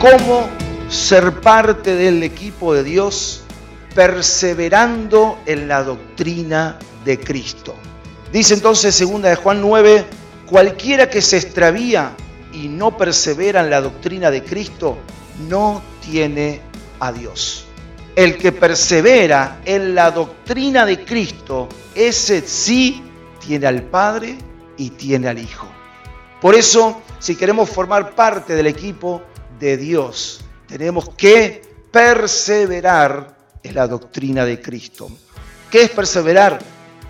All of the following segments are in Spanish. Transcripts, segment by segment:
cómo ser parte del equipo de Dios perseverando en la doctrina de Cristo. Dice entonces segunda de Juan 9, cualquiera que se extravía y no persevera en la doctrina de Cristo no tiene a Dios. El que persevera en la doctrina de Cristo, ese sí tiene al Padre y tiene al Hijo. Por eso, si queremos formar parte del equipo de Dios, tenemos que perseverar en la doctrina de Cristo. ¿Qué es perseverar?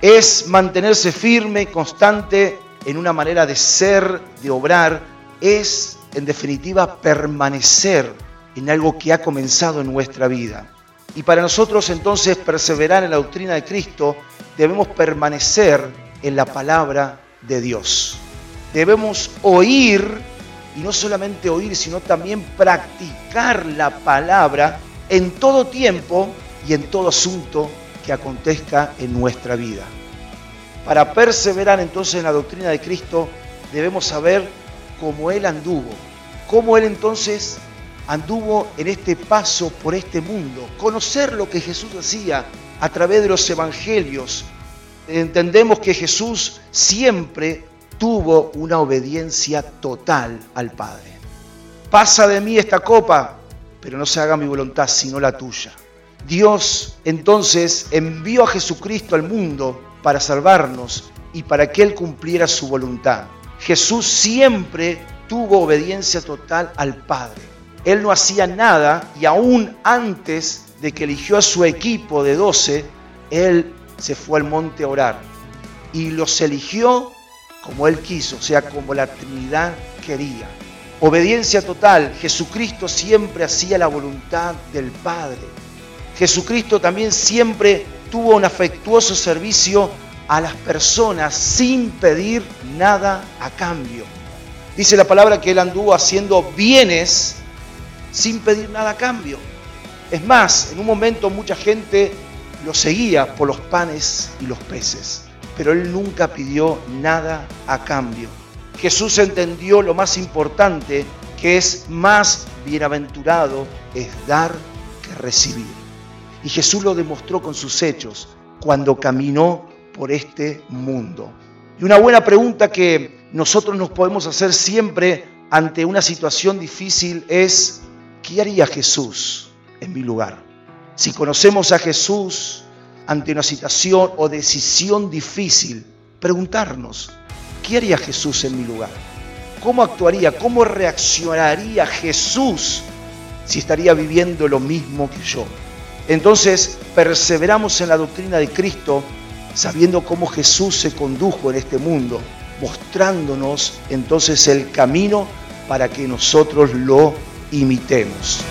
Es mantenerse firme, constante en una manera de ser, de obrar. Es, en definitiva, permanecer en algo que ha comenzado en nuestra vida. Y para nosotros entonces perseverar en la doctrina de Cristo, debemos permanecer en la palabra de Dios. Debemos oír y no solamente oír, sino también practicar la palabra en todo tiempo y en todo asunto que acontezca en nuestra vida. Para perseverar entonces en la doctrina de Cristo, debemos saber cómo Él anduvo, cómo Él entonces anduvo en este paso por este mundo, conocer lo que Jesús hacía a través de los evangelios. Entendemos que Jesús siempre tuvo una obediencia total al Padre. Pasa de mí esta copa, pero no se haga mi voluntad sino la tuya. Dios entonces envió a Jesucristo al mundo para salvarnos y para que Él cumpliera su voluntad. Jesús siempre tuvo obediencia total al Padre. Él no hacía nada y aún antes de que eligió a su equipo de doce, Él se fue al monte a orar y los eligió como Él quiso, o sea, como la Trinidad quería. Obediencia total, Jesucristo siempre hacía la voluntad del Padre. Jesucristo también siempre tuvo un afectuoso servicio a las personas sin pedir nada a cambio. Dice la palabra que Él anduvo haciendo bienes sin pedir nada a cambio. Es más, en un momento mucha gente lo seguía por los panes y los peces pero él nunca pidió nada a cambio. Jesús entendió lo más importante, que es más bienaventurado es dar que recibir. Y Jesús lo demostró con sus hechos cuando caminó por este mundo. Y una buena pregunta que nosotros nos podemos hacer siempre ante una situación difícil es, ¿qué haría Jesús en mi lugar? Si conocemos a Jesús, ante una situación o decisión difícil, preguntarnos, ¿qué haría Jesús en mi lugar? ¿Cómo actuaría? ¿Cómo reaccionaría Jesús si estaría viviendo lo mismo que yo? Entonces, perseveramos en la doctrina de Cristo sabiendo cómo Jesús se condujo en este mundo, mostrándonos entonces el camino para que nosotros lo imitemos.